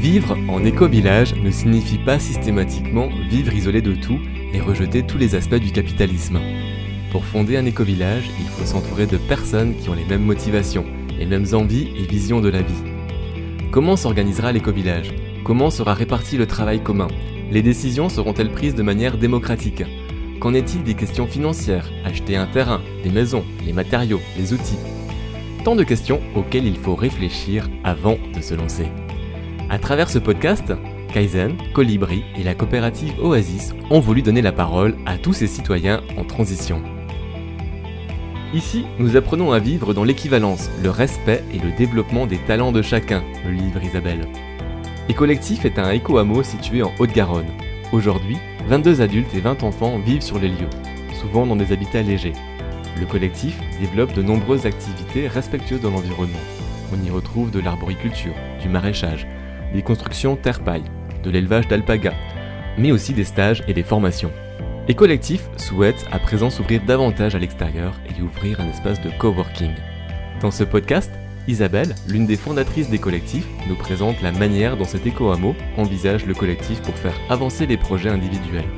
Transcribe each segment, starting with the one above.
Vivre en éco-village ne signifie pas systématiquement vivre isolé de tout et rejeter tous les aspects du capitalisme. Pour fonder un éco-village, il faut s'entourer de personnes qui ont les mêmes motivations, les mêmes envies et visions de la vie. Comment s'organisera l'éco-village? Comment sera réparti le travail commun? Les décisions seront-elles prises de manière démocratique? Qu'en est-il des questions financières? Acheter un terrain, des maisons, les matériaux, les outils? Tant de questions auxquelles il faut réfléchir avant de se lancer. À travers ce podcast, Kaizen, Colibri et la coopérative Oasis ont voulu donner la parole à tous ces citoyens en transition. Ici, nous apprenons à vivre dans l'équivalence, le respect et le développement des talents de chacun, le livre Isabelle. Et Collectif est un éco-hameau situé en Haute-Garonne. Aujourd'hui, 22 adultes et 20 enfants vivent sur les lieux, souvent dans des habitats légers. Le collectif développe de nombreuses activités respectueuses de l'environnement. On y retrouve de l'arboriculture, du maraîchage, des constructions terre-paille, de l'élevage d'alpagas, mais aussi des stages et des formations. Et Collectif souhaite à présent s'ouvrir davantage à l'extérieur et ouvrir un espace de coworking. Dans ce podcast, Isabelle, l'une des fondatrices des collectifs, nous présente la manière dont cet éco-hameau envisage le collectif pour faire avancer les projets individuels.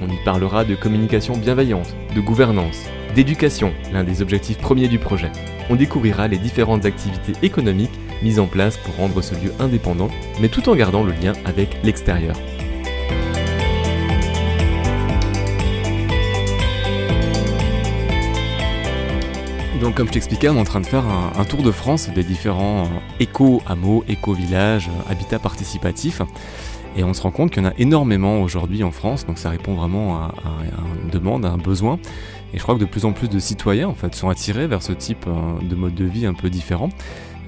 On y parlera de communication bienveillante, de gouvernance, d'éducation, l'un des objectifs premiers du projet. On découvrira les différentes activités économiques mises en place pour rendre ce lieu indépendant, mais tout en gardant le lien avec l'extérieur. Donc comme je t'expliquais, on est en train de faire un, tour de France des différents éco-hameaux, éco-villages, habitats participatifs. Et on se rend compte qu'il y en a énormément aujourd'hui en France, donc ça répond vraiment à, à, une demande, à un besoin. Et je crois que de plus en plus de citoyens en fait, sont attirés vers ce type euh, de mode de vie un peu différent.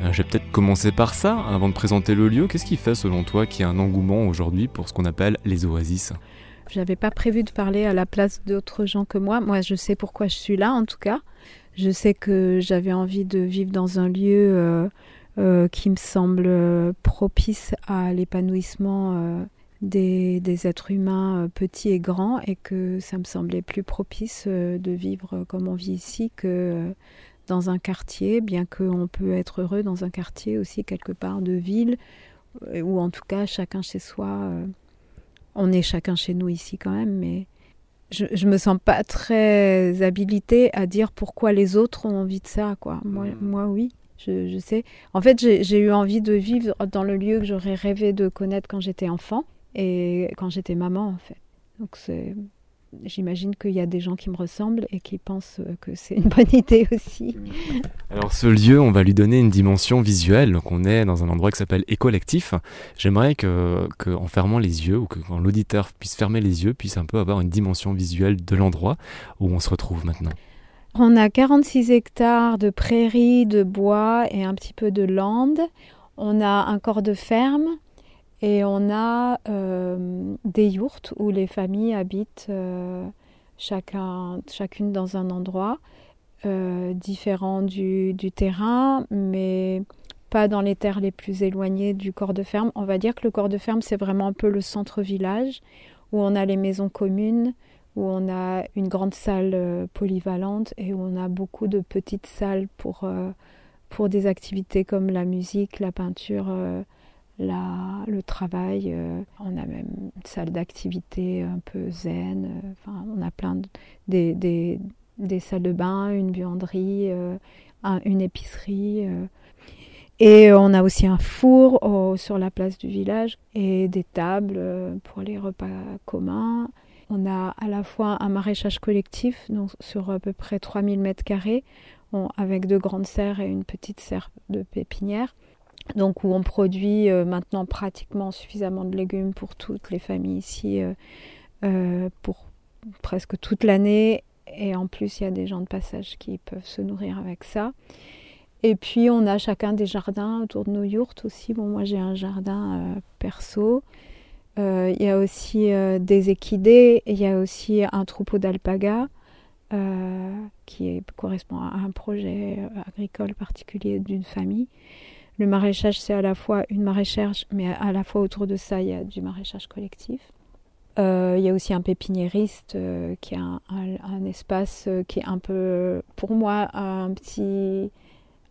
Euh, je vais peut-être commencer par ça avant de présenter le lieu. Qu'est-ce qui fait selon toi qu'il y a un engouement aujourd'hui pour ce qu'on appelle les oasis? J'avais pas prévu de parler à la place d'autres gens que moi. Moi, je sais pourquoi je suis là en tout cas. Je sais que j'avais envie de vivre dans un lieu euh, euh, qui me semble euh, propice à l'épanouissement des, des, êtres humains petits et grands et que ça me semblait plus propice de vivre comme on vit ici que dans un quartier, bien qu'on peut être heureux dans un quartier aussi quelque part de ville, ou en tout cas chacun chez soi. On est chacun chez nous ici quand même, mais je, je me sens pas très habilitée à dire pourquoi les autres ont envie de ça, quoi. Moi, mmh. moi oui, je, je, sais. En fait, j'ai eu envie de vivre dans le lieu que j'aurais rêvé de connaître quand j'étais enfant et quand j'étais maman, en fait. Donc c'est j'imagine qu'il y a des gens qui me ressemblent et qui pensent que c'est une bonne idée aussi. Alors ce lieu, on va lui donner une dimension visuelle. Donc on est dans un endroit qui s'appelle Écollectif. J'aimerais que, que, en fermant les yeux ou que quand l'auditeur puisse fermer les yeux, puisse un peu avoir une dimension visuelle de l'endroit où on se retrouve maintenant. On a 46 hectares de prairies, de bois et un petit peu de lande. On a un corps de ferme et on a euh, des yourtes où les familles habitent euh, chacun, chacune dans un endroit euh, différent du, du, terrain, mais pas dans les terres les plus éloignées du corps de ferme. On va dire que le corps de ferme, c'est vraiment un peu le centre-village où on a les maisons communes, où on a une grande salle polyvalente et où on a beaucoup de petites salles pour, pour des activités comme la musique, la peinture le travail. Euh, on a même une salle d'activité un peu zen. Euh, on a plein de, des, des, des, salles de bain, une buanderie, euh, un, une épicerie. Et on a aussi un four sur la place du village et des tables pour les repas communs. On a à la fois un maraîchage collectif donc sur à peu près 3000 mètres carrés avec deux grandes serres et une petite serre de pépinière donc on produit euh, maintenant pratiquement suffisamment de légumes pour toutes les familles ici, euh, euh, pour presque toute l'année. Et en plus, il y a des gens de passage qui peuvent se nourrir avec ça. Et puis, on a chacun des jardins autour de nos yourtes aussi. Bon, moi, j'ai un jardin perso. Il y a aussi des équidés. Il y a aussi un troupeau d'alpagas. qui correspond à un projet agricole particulier d'une famille. Le maraîchage, c'est à la fois une maraîchage, mais à la fois autour de ça, il y a du maraîchage collectif. Euh, il y a aussi un pépiniériste euh, qui a un, espace euh, qui est un peu, pour moi, un petit,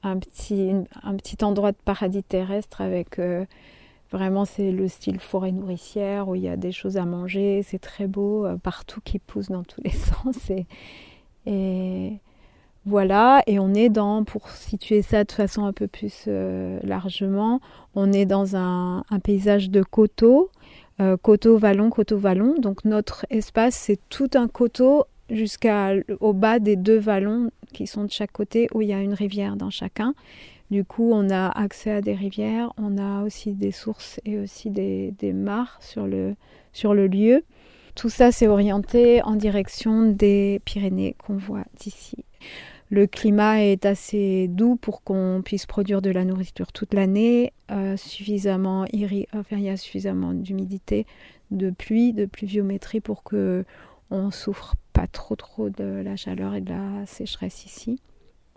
un petit, un petit endroit de paradis terrestre avec Vraiment, c'est le style forêt nourricière où il y a des choses à manger, c'est très beau, partout qui pousse dans tous les sens. Et, voilà, et on est dans, pour situer ça de façon un peu plus euh, largement, on est dans un, paysage de coteaux, euh, coteau-vallon, coteau-vallon. Donc notre espace, c'est tout un coteau jusqu'au bas des deux vallons qui sont de chaque côté où il y a une rivière dans chacun. Du coup, on a accès à des rivières, on a aussi des sources et aussi des, mares sur le, sur le lieu. Tout ça, c'est orienté en direction des Pyrénées qu'on voit d'ici. Le climat est assez doux pour qu'on puisse produire de la nourriture toute l'année, euh, suffisamment il y a suffisamment d'humidité, de pluie, de pluviométrie pour que on souffre pas trop trop de la chaleur et de la sécheresse ici.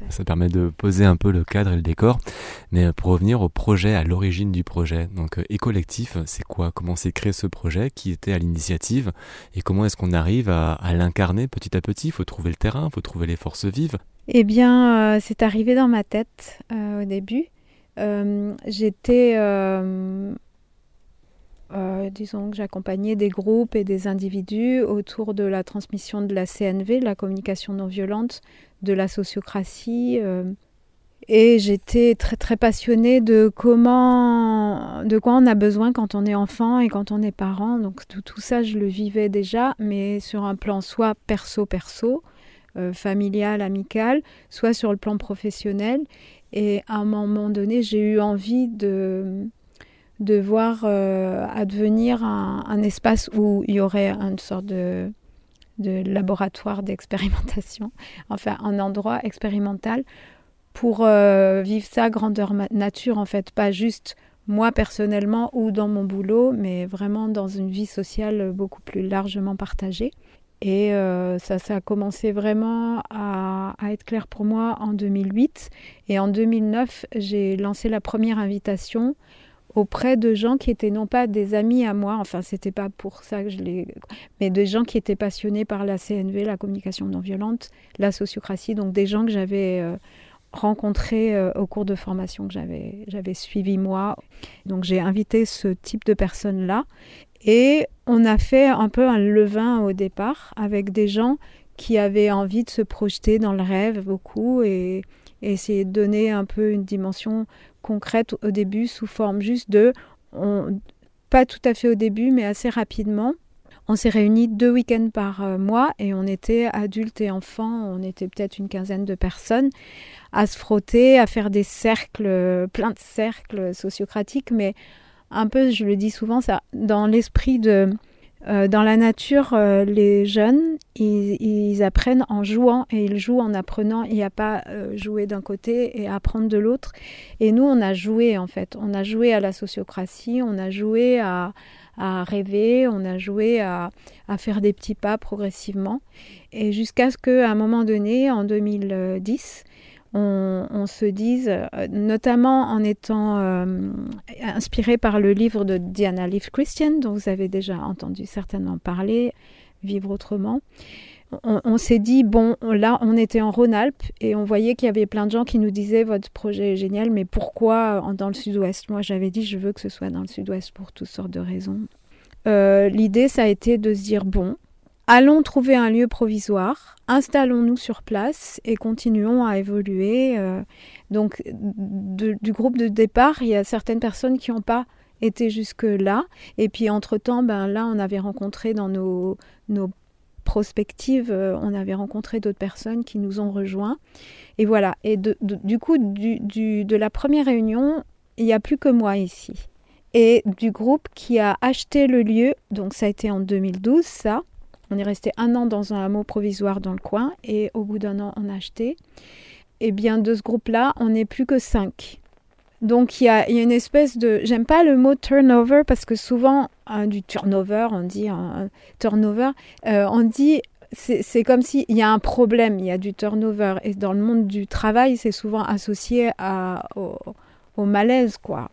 Ça permet de poser un peu le cadre et le décor. Mais pour revenir au projet, à l'origine du projet, donc Écollectif, c'est quoi? Comment s'est créé ce projet? Qui était à l'initiative? Et comment est-ce qu'on arrive à, l'incarner petit à petit? Il faut trouver le terrain, il faut trouver les forces vives. Eh bien, euh, c'est arrivé dans ma tête euh, au début. Euh, j'étais euh, disons que j'accompagnais des groupes et des individus autour de la transmission de la CNV, de la communication non violente, de la sociocratie. Euh, et j'étais très très passionnée de comment, de quoi on a besoin quand on est enfant et quand on est parent. Donc tout, ça, je le vivais déjà, mais sur un plan soit perso-perso, euh, familial, amical, soit sur le plan professionnel. Et à un moment donné, j'ai eu envie de de voir euh, advenir un, espace où il y aurait une sorte de, laboratoire d'expérimentation, enfin un endroit expérimental pour euh, vivre ça grandeur nature en fait, pas juste moi personnellement ou dans mon boulot, mais vraiment dans une vie sociale beaucoup plus largement partagée. Et euh, ça, ça a commencé vraiment à, à, être clair pour moi en 2008. Et en 2009, j'ai lancé la première invitation auprès de gens qui étaient non pas des amis à moi, enfin c'était pas pour ça que je les, mais des gens qui étaient passionnés par la CNV, la communication non violente, la sociocratie, donc des gens que j'avais euh, rencontrés euh, au cours de formation que j'avais j'avais suivi moi. Donc j'ai invité ce type de personnes là et on a fait un peu un levain au départ avec des gens qui avaient envie de se projeter dans le rêve beaucoup et essayer de donner un peu une dimension concrète au début sous forme juste de, pas tout à fait au début, mais assez rapidement. On s'est réunis deux week-ends par euh, mois et on était adultes et enfants, on était peut-être une quinzaine de personnes à se frotter, à faire des cercles, plein de cercles sociocratiques, mais un peu, je le dis souvent, ça, dans l'esprit de euh, dans la nature, euh, les jeunes, ils, apprennent en jouant et ils jouent en apprenant. Il n'y a pas euh, jouer d'un côté et apprendre de l'autre. Et nous, on a joué en fait. On a joué à la sociocratie, on a joué à, rêver, on a joué à, à, faire des petits pas progressivement. Et jusqu'à ce qu'à un moment donné, en 2010, on, se dise, euh, notamment en étant euh, inspiré par le livre de Diana Leaf Christian, dont vous avez déjà entendu certainement parler, Vivre autrement. On, s'est dit, bon, là, on était en Rhône-Alpes et on voyait qu'il y avait plein de gens qui nous disaient, votre projet est génial, mais pourquoi dans le sud-ouest? Moi, j'avais dit, je veux que ce soit dans le sud-ouest pour toutes sortes de raisons. Euh, l'idée, ça a été de se dire, bon, Allons trouver un lieu provisoire, installons-nous sur place et continuons à évoluer. Euh. donc, du groupe de départ, il y a certaines personnes qui n'ont pas été jusque-là. Et puis, entre-temps, ben, là, on avait rencontré dans nos, nos prospectives, euh, on avait rencontré d'autres personnes qui nous ont rejoints. Et voilà. Et du coup, de la première réunion, il n'y a plus que moi ici. Et du groupe qui a acheté le lieu, donc ça a été en 2012, ça. On est resté un an dans un hameau provisoire dans le coin et au bout d'un an, on a acheté. Et bien, de ce groupe-là, on n'est plus que cinq. Donc, il y a, une espèce de. J'aime pas le mot turnover parce que souvent, hein, du turnover, on dit un turnover, euh, on dit. C'est comme s'il y a un problème, il y a du turnover. Et dans le monde du travail, c'est souvent associé à, au, malaise, quoi.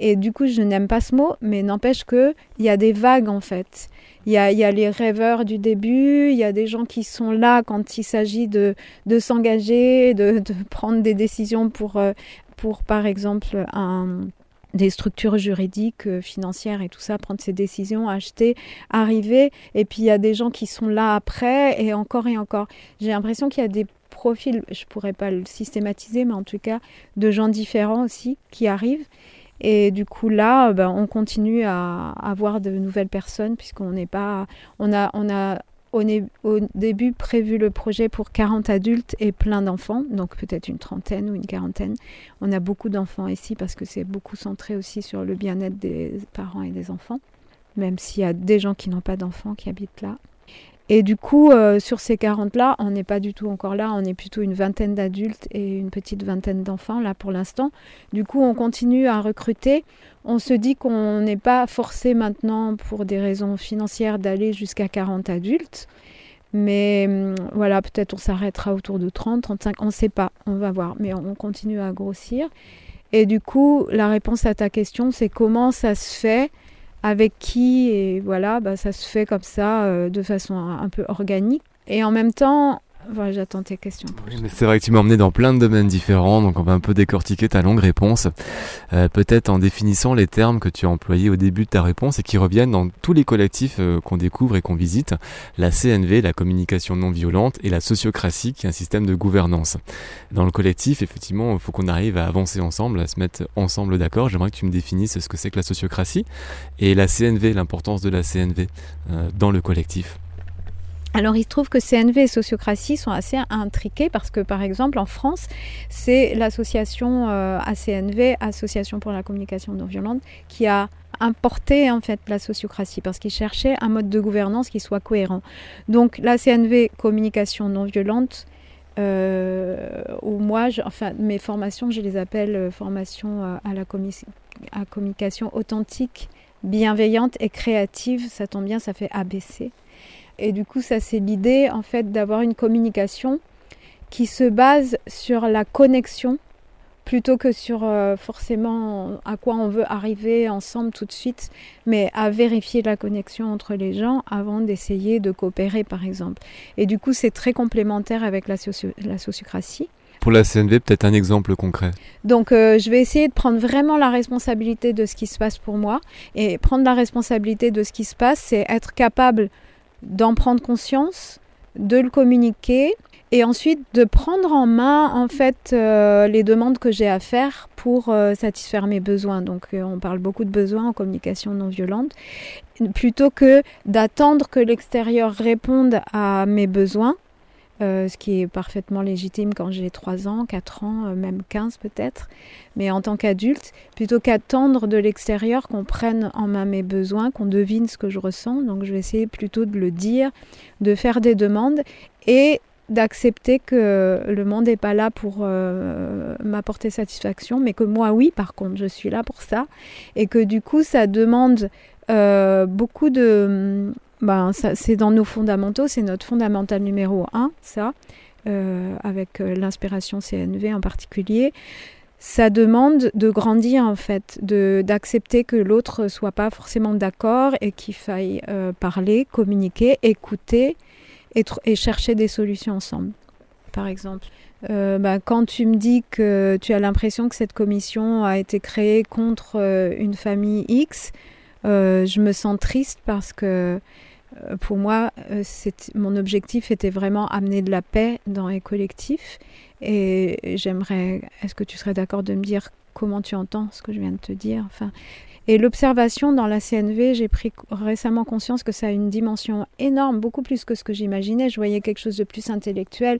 Et du coup, je n'aime pas ce mot, mais n'empêche qu'il y a des vagues, en fait. Il y, a, les rêveurs du début, il y a des gens qui sont là quand il s'agit de, s'engager, de, prendre des décisions pour, euh, pour par exemple, des structures juridiques, euh, financières et tout ça, prendre ces décisions, acheter, arriver. Et puis il y a des gens qui sont là après et encore et encore. J'ai l'impression qu'il y a des profils, je pourrais pas le systématiser, mais en tout cas de gens différents aussi qui arrivent. Et du coup là, ben, on continue à avoir de nouvelles personnes puisqu'on n'est pas, on a, on a au, au, début prévu le projet pour 40 adultes et plein d'enfants, donc peut-être une trentaine ou une quarantaine. On a beaucoup d'enfants ici parce que c'est beaucoup centré aussi sur le bien-être des parents et des enfants, même s'il y a des gens qui n'ont pas d'enfants qui habitent là. Et du coup, euh, sur ces 40-là, on n'est pas du tout encore là, on est plutôt une vingtaine d'adultes et une petite vingtaine d'enfants là pour l'instant. Du coup, on continue à recruter. On se dit qu'on n'est pas forcé maintenant, pour des raisons financières, d'aller jusqu'à 40 adultes. Mais hum, voilà, peut-être on s'arrêtera autour de 30, 35, on ne sait pas, on va voir. Mais on continue à grossir. Et du coup, la réponse à ta question, c'est comment ça se fait avec qui et voilà, bah, ça se fait comme ça euh, de façon un, peu organique. Et en même temps, voilà, j'attends tes questions. c'est vrai que tu m'as emmené dans plein de domaines différents, donc on va un peu décortiquer ta longue réponse. Euh, peut-être en définissant les termes que tu as employés au début de ta réponse et qui reviennent dans tous les collectifs euh, qu'on découvre et qu'on visite. La CNV, la communication non violente, et la sociocratie, qui est un système de gouvernance. Dans le collectif, effectivement, il faut qu'on arrive à avancer ensemble, à se mettre ensemble d'accord. J'aimerais que tu me définisses ce que c'est que la sociocratie et la CNV, l'importance de la CNV euh, dans le collectif. Alors il se trouve que CNV et sociocratie sont assez intriqués parce que par exemple en France, c'est l'association euh, ACNV, Association pour la communication non violente, qui a importé en fait la sociocratie parce qu'ils cherchaient un mode de gouvernance qui soit cohérent. Donc la CNV, communication non violente, euh, ou moi, enfin mes formations, je les appelle euh, formations euh, à la à communication authentique, bienveillante et créative. Ça tombe bien, ça fait ABC. Et du coup, ça c'est l'idée en fait d'avoir une communication qui se base sur la connexion plutôt que sur euh, forcément à quoi on veut arriver ensemble tout de suite, mais à vérifier la connexion entre les gens avant d'essayer de coopérer par exemple. Et du coup, c'est très complémentaire avec la, la sociocratie. Pour la CNV, peut-être un exemple concret. Donc, euh, je vais essayer de prendre vraiment la responsabilité de ce qui se passe pour moi. Et prendre la responsabilité de ce qui se passe, c'est être capable d'en prendre conscience, de le communiquer et ensuite de prendre en main en fait euh, les demandes que j'ai à faire pour euh, satisfaire mes besoins. Donc euh, on parle beaucoup de besoins en communication non violente plutôt que d'attendre que l'extérieur réponde à mes besoins euh, ce qui est parfaitement légitime quand j'ai 3 ans, 4 ans, euh, même 15 peut-être. Mais en tant qu'adulte, plutôt qu'attendre de l'extérieur qu'on prenne en main mes besoins, qu'on devine ce que je ressens, donc je vais essayer plutôt de le dire, de faire des demandes et d'accepter que le monde n'est pas là pour euh, m'apporter satisfaction, mais que moi oui, par contre, je suis là pour ça, et que du coup, ça demande beaucoup de ben, c'est dans nos fondamentaux, c'est notre fondamental numéro un, ça, euh, avec euh, l'inspiration CNV en particulier. Ça demande de grandir en fait, d'accepter que l'autre soit pas forcément d'accord et qu'il faille euh, parler, communiquer, écouter et, et, chercher des solutions ensemble. Par exemple, ben, quand tu me dis que tu as l'impression que cette commission a été créée contre une famille X, je me sens triste parce que euh, pour moi, euh, mon objectif était vraiment amener de la paix dans les collectifs. Et j'aimerais, est-ce que tu serais d'accord de me dire comment tu entends ce que je viens de te dire? Enfin, Et l'observation dans la CNV, j'ai pris récemment conscience que ça a une dimension énorme, beaucoup plus que ce que j'imaginais. Je voyais quelque chose de plus intellectuel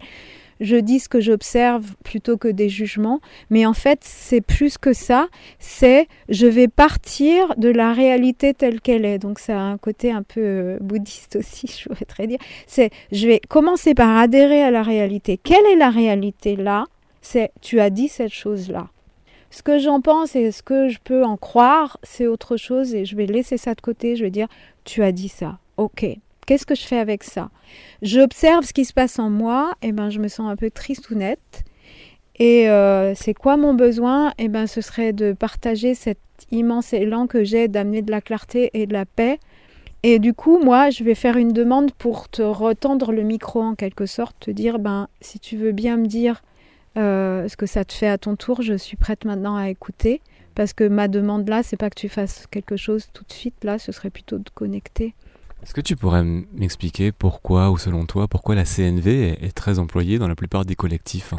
je dis ce que j'observe plutôt que des jugements. Mais en fait, c'est plus que ça. C'est je vais partir de la réalité telle qu'elle est. Donc ça a un côté un peu euh, bouddhiste aussi, je voudrais dire. C'est je vais commencer par adhérer à la réalité. Quelle est la réalité là? C'est tu as dit cette chose-là. Ce que j'en pense et ce que je peux en croire, c'est autre chose et je vais laisser ça de côté. Je vais dire tu as dit ça. Ok, Qu'est-ce que je fais avec ça? J'observe ce qui se passe en moi, et ben je me sens un peu triste ou nette. Et euh, c'est quoi mon besoin? Et ben ce serait de partager cet immense élan que j'ai d'amener de la clarté et de la paix. Et du coup, moi, je vais faire une demande pour te retendre le micro en quelque sorte, te dire ben si tu veux bien me dire euh, ce que ça te fait à ton tour, je suis prête maintenant à écouter Parce que ma demande là, c'est pas que tu fasses quelque chose tout de suite, là, ce serait plutôt de connecter. Est-ce que tu pourrais m'expliquer pourquoi, ou selon toi, pourquoi la CNV est très employée dans la plupart des collectifs?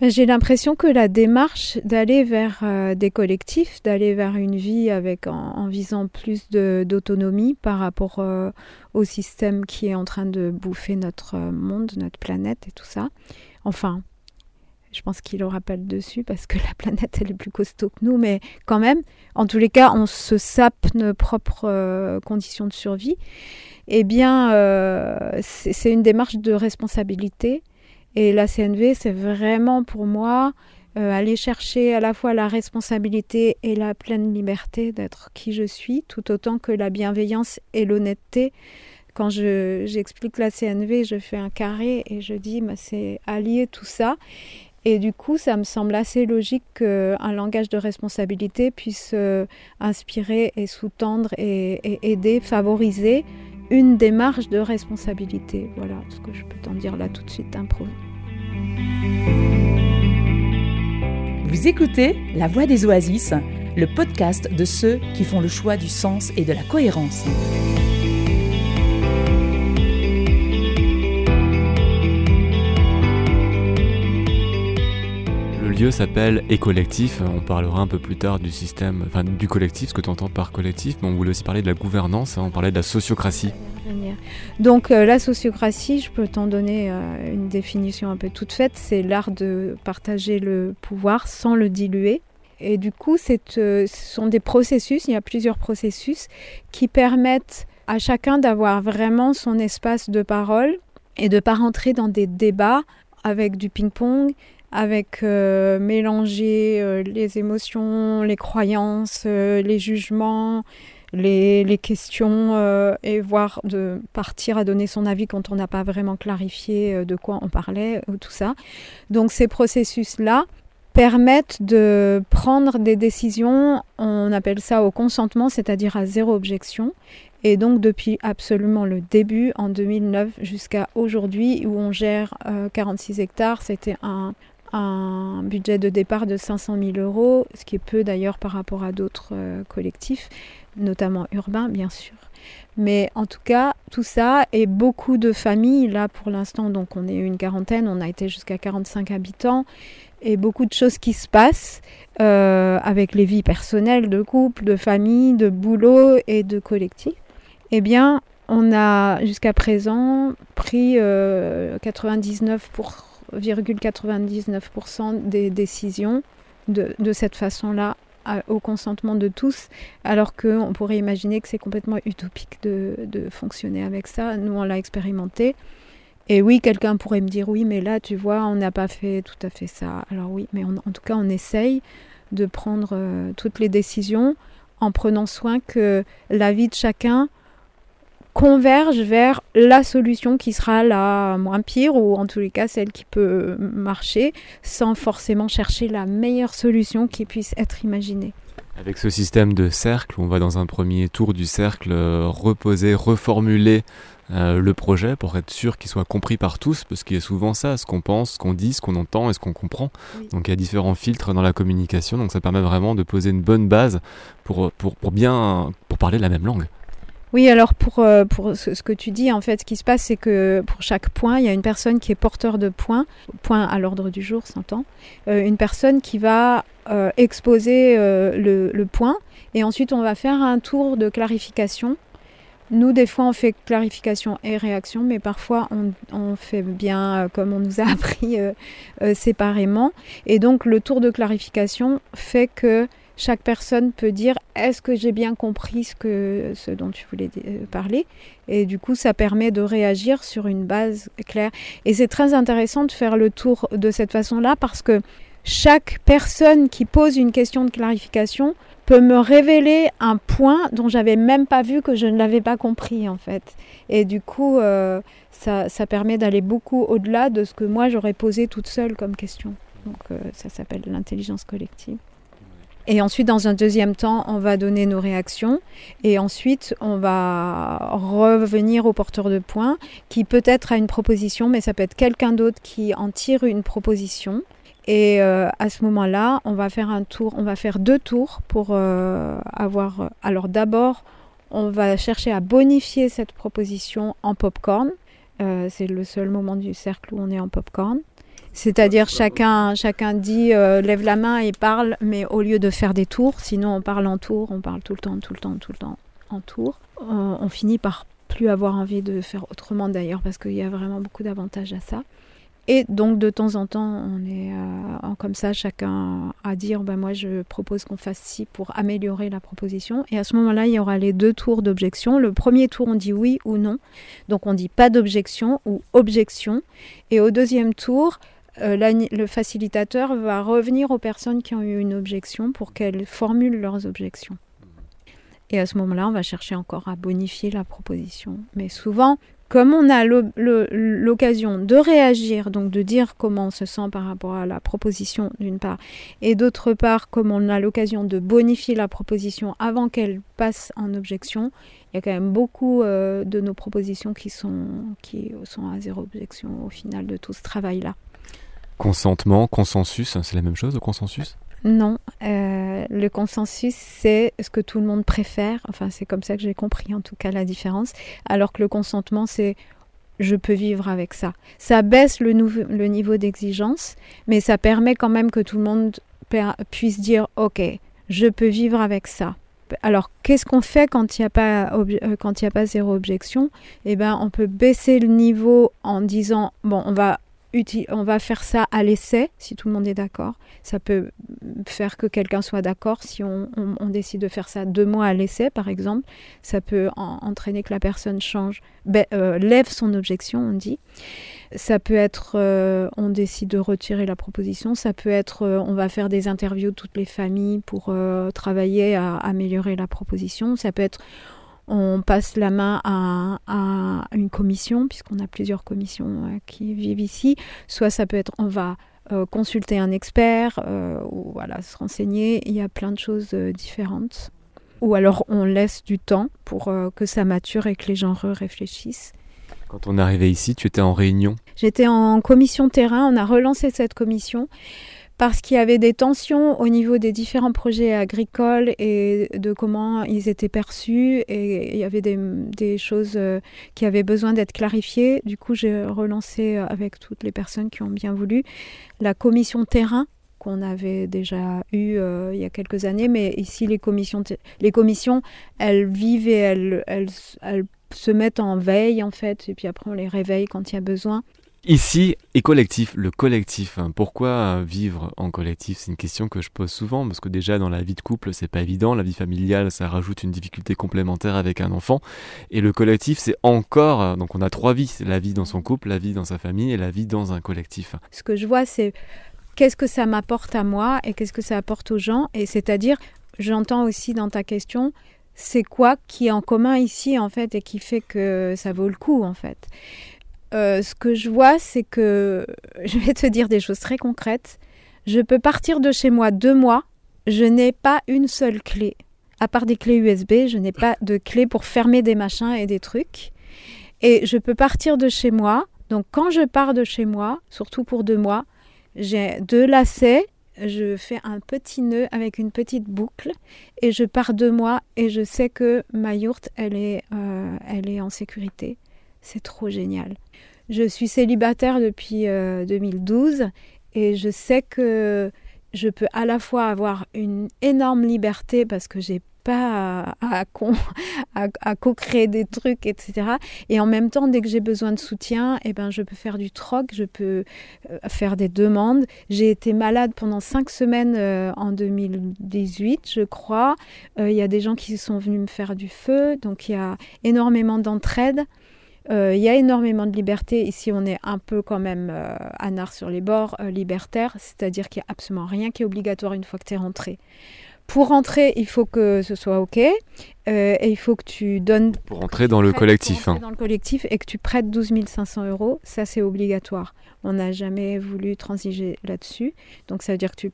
Ben, j'ai l'impression que la démarche d'aller vers euh, des collectifs, d'aller vers une vie avec en, visant plus d'autonomie par rapport euh, au système qui est en train de bouffer notre euh, monde, notre planète et tout ça. Enfin, je pense qu'il aura pas le dessus parce que la planète elle est plus costaud que nous, mais quand même, en tous les cas, on se sape nos propres conditions de survie. Eh bien, c'est une démarche de responsabilité et la CNV, c'est vraiment pour moi euh, aller chercher à la fois la responsabilité et la pleine liberté d'être qui je suis, tout autant que la bienveillance et l'honnêteté. Quand j'explique la CNV, je fais un carré et je dis, c'est allier tout ça. Et du coup, ça me semble assez logique qu'un langage de responsabilité puisse euh, inspirer et sous-tendre et, aider, favoriser une démarche de responsabilité. Voilà ce que je peux t'en dire là tout de suite d'impro. Vous écoutez La Voix des Oasis, le podcast de ceux qui font le choix du sens et de la cohérence. Lieu s'appelle Écollectif. On parlera un peu plus tard du système, enfin du collectif, ce que tu entends par collectif, mais on voulait aussi parler de la gouvernance, hein, on parlait de la sociocratie. Donc euh, la sociocratie, je peux t'en donner euh, une définition un peu toute faite, c'est l'art de partager le pouvoir sans le diluer. Et du coup, euh, ce sont des processus, il y a plusieurs processus qui permettent à chacun d'avoir vraiment son espace de parole et de ne pas rentrer dans des débats avec du ping-pong avec euh, mélanger euh, les émotions, les croyances, euh, les jugements, les, questions et voir de partir à donner son avis quand on n'a pas vraiment clarifié de quoi on parlait ou tout ça. Donc ces processus-là permettent de prendre des décisions, on appelle ça au consentement, c'est-à-dire à zéro objection. Et donc depuis absolument le début, en 2009 jusqu'à aujourd'hui, où on gère 46 hectares, c'était un, un budget de départ de 500 000 euros, ce qui est peu d'ailleurs par rapport à d'autres euh, collectifs, notamment urbains bien sûr. Mais en tout cas, tout ça et beaucoup de familles, là pour l'instant, donc on est une quarantaine, on a été jusqu'à 45 habitants, et beaucoup de choses qui se passent euh, avec les vies personnelles de couple, de famille, de boulot et de collectif. Eh bien, on a jusqu'à présent pris 99 euh, 99% des décisions de, cette façon-là au consentement de tous, alors qu'on pourrait imaginer que c'est complètement utopique de, de, fonctionner avec ça. Nous, on l'a expérimenté. Et oui, quelqu'un pourrait me dire, oui, mais là, tu vois, on n'a pas fait tout à fait ça. Alors oui, mais en tout cas, on essaye de prendre euh, toutes les décisions en prenant soin que la vie de chacun converge vers la solution qui sera la moins pire ou en tous les cas celle qui peut marcher sans forcément chercher la meilleure solution qui puisse être imaginée. Avec ce système de cercle, on va dans un premier tour du cercle euh, reposer, reformuler euh, le projet pour être sûr qu'il soit compris par tous, parce qu'il y a souvent ça, ce qu'on pense, ce qu'on dit, ce qu'on entend et ce qu'on comprend. Donc il y a différents filtres dans la communication, donc ça permet vraiment de poser une bonne base pour, pour, pour bien pour parler la même langue. Oui, alors pour, euh, pour ce, que tu dis, en fait, ce qui se passe, c'est que pour chaque point, il y a une personne qui est porteur de points, point à l'ordre du jour, s'entend, euh, une personne qui va euh, exposer le, point, et ensuite on va faire un tour de clarification. Nous, des fois, on fait clarification et réaction, mais parfois, on fait bien comme on nous a appris séparément. Et donc, le tour de clarification fait que chaque personne peut dire est-ce que j'ai bien compris ce, que, ce dont tu voulais euh, parler? Et du coup, ça permet de réagir sur une base claire. Et c'est très intéressant de faire le tour de cette façon-là parce que chaque personne qui pose une question de clarification peut me révéler un point dont j'avais même pas vu que je ne l'avais pas compris en fait. Et du coup, euh, ça, ça, permet d'aller beaucoup au-delà de ce que moi j'aurais posé toute seule comme question. Donc euh, ça s'appelle l'intelligence collective. Et ensuite, dans un deuxième temps, on va donner nos réactions. Et ensuite, on va revenir au porteur de points, qui peut-être a une proposition, mais ça peut être quelqu'un d'autre qui en tire une proposition. Et euh, à ce moment-là, on va faire un tour, on va faire deux tours pour euh, avoir. Alors d'abord, on va chercher à bonifier cette proposition en popcorn. Euh, c'est le seul moment du cercle où on est en popcorn. C'est-à-dire chacun, chacun dit lève la main et parle, mais au lieu de faire des tours, sinon on parle en tour, on parle tout le temps, tout le temps, tout le temps en tour. on finit par plus avoir envie de faire autrement d'ailleurs parce qu'il y a vraiment beaucoup d'avantages à ça. Et donc de temps en temps, on est euh, comme ça, chacun à dire, ben moi je propose qu'on fasse ci pour améliorer la proposition. Et à ce moment-là, il y aura les deux tours d'objection. Le premier tour, on dit oui ou non. Donc on dit pas d'objection ou objection. Et au deuxième tour, euh, le facilitateur va revenir aux personnes qui ont eu une objection pour qu'elles formulent leurs objections. Et à ce moment-là, on va chercher encore à bonifier la proposition. Mais souvent, comme on a l'occasion de réagir, donc de dire comment on se sent par rapport à la proposition d'une part, et d'autre part, comme on a l'occasion de bonifier la proposition avant qu'elle passe en objection, il y a quand même beaucoup euh, de nos propositions qui sont, qui sont à zéro objection au final de tout ce travail-là. Consentement, consensus, c'est la même chose, le consensus? Non, euh, le consensus, c'est ce que tout le monde préfère. Enfin, c'est comme ça que j'ai compris en tout cas la différence. Alors que le consentement, c'est je peux vivre avec ça. Ça baisse le, niveau d'exigence, mais ça permet quand même que tout le monde puisse dire, OK, je peux vivre avec ça. Alors, qu'est-ce qu'on fait quand il n'y a, pas euh, quand a pas zéro objection? Eh bien, on peut baisser le niveau en disant, bon, on va on va faire ça à l'essai, si tout le monde est d'accord. Ça peut faire que quelqu'un soit d'accord si on, décide de faire ça deux mois à l'essai, par exemple. Ça peut entraîner que la personne change, ben, euh, lève son objection, on dit. Ça peut être, euh, on décide de retirer la proposition. Ça peut être, euh, on va faire des interviews de toutes les familles pour travailler à améliorer la proposition. Ça peut être, on passe la main à, une commission, puisqu'on a plusieurs commissions euh, qui vivent ici. Soit ça peut être, on va euh, consulter un expert, euh, ou voilà, se renseigner. Il y a plein de choses différentes. Ou alors on laisse du temps pour que ça mature et que les gens réfléchissent. Quand on est arrivé ici, tu étais en réunion? J'étais en commission terrain, on a relancé cette commission parce qu'il y avait des tensions au niveau des différents projets agricoles et de comment ils étaient perçus et il y avait des, choses euh, qui avaient besoin d'être clarifiées. Du coup, j'ai relancé euh, avec toutes les personnes qui ont bien voulu la commission terrain qu'on avait déjà eu euh, il y a quelques années, mais ici les commissions, les commissions, elles vivent et elles, elles, elles se mettent en veille en fait, et puis après on les réveille quand il y a besoin. Ici, et collectif, le collectif. Hein. Pourquoi vivre en collectif? C'est une question que je pose souvent parce que déjà dans la vie de couple, c'est pas évident. La vie familiale, ça rajoute une difficulté complémentaire avec un enfant. Et le collectif, c'est encore. Donc on a trois vies la vie dans son couple, la vie dans sa famille et la vie dans un collectif. Ce que je vois, c'est qu'est-ce que ça m'apporte à moi et qu'est-ce que ça apporte aux gens? Et c'est-à-dire, j'entends aussi dans ta question, c'est quoi qui est en commun ici en fait et qui fait que ça vaut le coup en fait? Euh, ce que je vois, c'est que je vais te dire des choses très concrètes. Je peux partir de chez moi deux mois, je n'ai pas une seule clé. À part des clés USB, je n'ai pas de clé pour fermer des machins et des trucs. Et je peux partir de chez moi. Donc quand je pars de chez moi, surtout pour deux mois, j'ai deux lacets, je fais un petit nœud avec une petite boucle et je pars deux mois et je sais que ma yourte, elle est, euh, elle est en sécurité. C'est trop génial. Je suis célibataire depuis 2012 euh, et je sais que je peux à la fois avoir une énorme liberté parce que j'ai pas à, co-créer des trucs, etc. Et en même temps, dès que j'ai besoin de soutien, eh ben, je peux faire du troc, je peux euh, faire des demandes. J'ai été malade pendant cinq semaines euh, en 2018, je crois. Il y a des gens qui sont venus me faire du feu, donc il y a énormément d'entraide. Euh, il y a énormément de liberté. Ici, on est un peu quand même euh, à sur les bords, euh, libertaire, c'est-à-dire qu'il n'y a absolument rien qui est obligatoire une fois que tu es rentré. Pour rentrer, il faut que ce soit OK. Euh, et il faut que tu donnes. Pour rentrer dans le collectif. Hein. Dans le collectif et que tu prêtes 12 500 euros, ça c'est obligatoire. On n'a jamais voulu transiger là-dessus. Donc ça veut dire que tu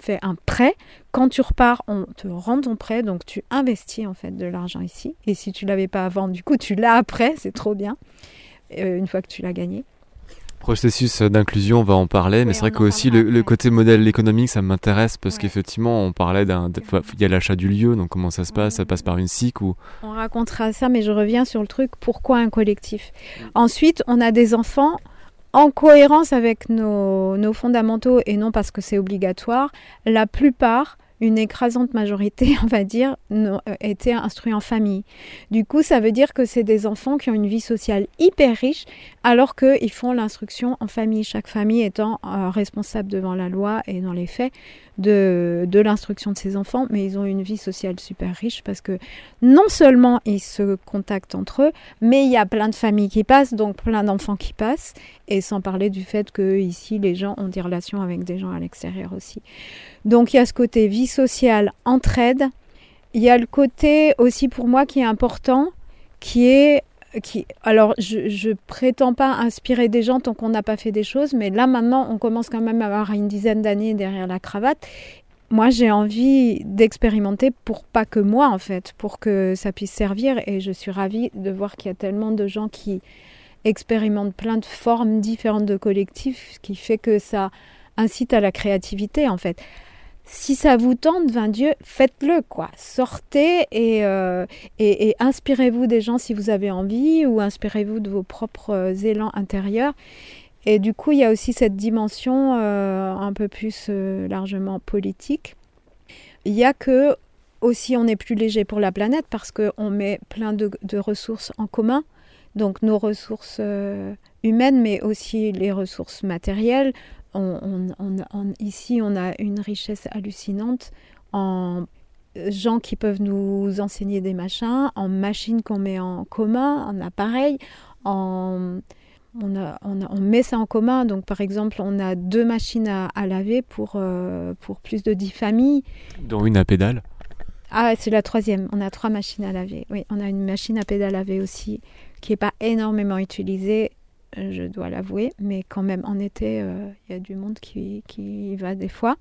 fais un prêt. Quand tu repars, on te rend ton prêt. Donc tu investis en fait de l'argent ici. Et si tu l'avais pas avant, du coup tu l'as après. C'est trop bien. Euh, une fois que tu l'as gagné. Processus d'inclusion, on va en parler, mais c'est vrai qu'aussi le, le, côté modèle économique, ça m'intéresse parce qu'effectivement, on parlait d'un. Il y a l'achat du lieu, donc comment ça se passe? Ça passe par une SIC ou? On racontera ça, mais je reviens sur le truc pourquoi un collectif? Ensuite, on a des enfants en cohérence avec nos, nos fondamentaux et non parce que c'est obligatoire. La plupart une écrasante majorité, on va dire, euh, étaient instruits en famille. Du coup, ça veut dire que c'est des enfants qui ont une vie sociale hyper riche, alors qu'ils font l'instruction en famille, chaque famille étant euh, responsable devant la loi et dans les faits de, de l'instruction de ses enfants, mais ils ont une vie sociale super riche parce que non seulement ils se contactent entre eux, mais il y a plein de familles qui passent, donc plein d'enfants qui passent, et sans parler du fait que ici les gens ont des relations avec des gens à l'extérieur aussi. Donc il y a ce côté vie sociale, entraide. Il y a le côté aussi pour moi qui est important, qui est qui, alors, je ne prétends pas inspirer des gens tant qu'on n'a pas fait des choses, mais là maintenant, on commence quand même à avoir une dizaine d'années derrière la cravate. Moi, j'ai envie d'expérimenter pour pas que moi, en fait, pour que ça puisse servir. Et je suis ravie de voir qu'il y a tellement de gens qui expérimentent plein de formes différentes de collectifs, ce qui fait que ça incite à la créativité, en fait si ça vous tente, vain Dieu, faites-le, quoi. Sortez euh, et, inspirez-vous des gens si vous avez envie ou inspirez-vous de vos propres euh, élans intérieurs. Et du coup, il y a aussi cette dimension euh, un peu plus largement politique. Il y a que aussi on est plus léger pour la planète parce qu'on met plein de, ressources en commun. Donc nos ressources humaines, mais aussi les ressources matérielles, ici, on a une richesse hallucinante en gens qui peuvent nous enseigner des machins, en machines qu'on met en commun, en appareils, en, on, met ça en commun. Donc, par exemple, on a deux machines à, laver pour, euh, pour plus de dix familles. Dont une à pédale Ah, c'est la troisième. On a trois machines à laver. Oui, on a une machine à pédale à laver aussi, qui n'est pas énormément utilisée je dois l'avouer, mais quand même en été, euh, il y a du monde qui, qui y va des fois.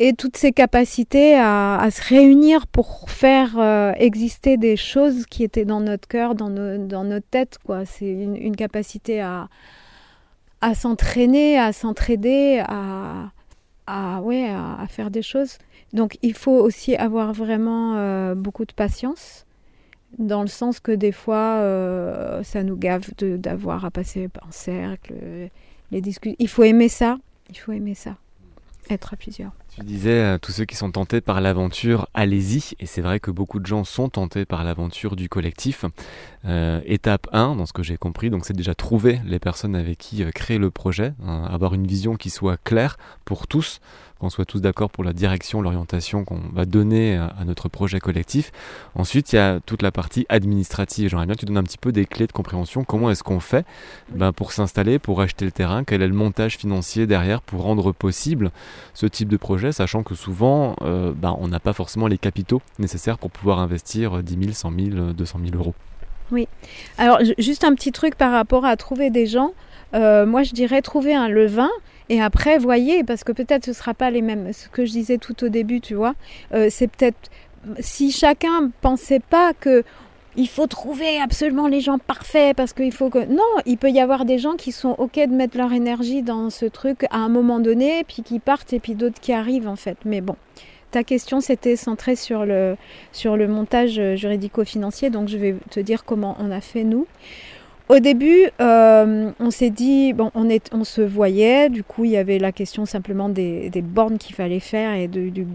Et toutes ces capacités à, se réunir pour faire euh, exister des choses qui étaient dans notre cœur, dans, dans notre tête, quoi. C'est une, capacité à, à s'entraîner, à s'entraider, à, à, ouais, à, faire des choses. Donc il faut aussi avoir vraiment euh, beaucoup de patience dans le sens que des fois, euh, ça nous gave d'avoir à passer en cercle, les discussions. Il faut aimer ça, il faut aimer ça, être à plusieurs. Tu disais, à tous ceux qui sont tentés par l'aventure, allez-y. Et c'est vrai que beaucoup de gens sont tentés par l'aventure du collectif. Euh, étape 1, dans ce que j'ai compris, donc c'est déjà trouver les personnes avec qui euh, créer le projet, hein, avoir une vision qui soit claire pour tous, qu'on soit tous d'accord pour la direction, l'orientation qu'on va donner à, notre projet collectif. Ensuite, il y a toute la partie administrative. J'aimerais bien que tu donnes un petit peu des clés de compréhension. Comment est-ce qu'on fait ben, pour s'installer, pour acheter le terrain? Quel est le montage financier derrière pour rendre possible ce type de projet, sachant que souvent, euh, ben, on n'a pas forcément les capitaux nécessaires pour pouvoir investir 10 000, 100 000, 200 000 euros. Oui. Alors, juste un petit truc par rapport à trouver des gens. Euh, moi, je dirais trouver un levain et après, voyez, parce que peut-être ce ne sera pas les mêmes. Ce que je disais tout au début, tu vois, euh, c'est peut-être si chacun pensait pas que il faut trouver absolument les gens parfaits parce qu'il faut que non, il peut y avoir des gens qui sont ok de mettre leur énergie dans ce truc à un moment donné, puis qui partent et puis d'autres qui arrivent en fait. Mais bon, ta question s'était centrée sur le sur le montage juridico-financier, donc je vais te dire comment on a fait nous. Au début, euh, on s'est dit, bon, on, se voyait, du coup, il y avait la question simplement des, bornes qu'il fallait faire et, du,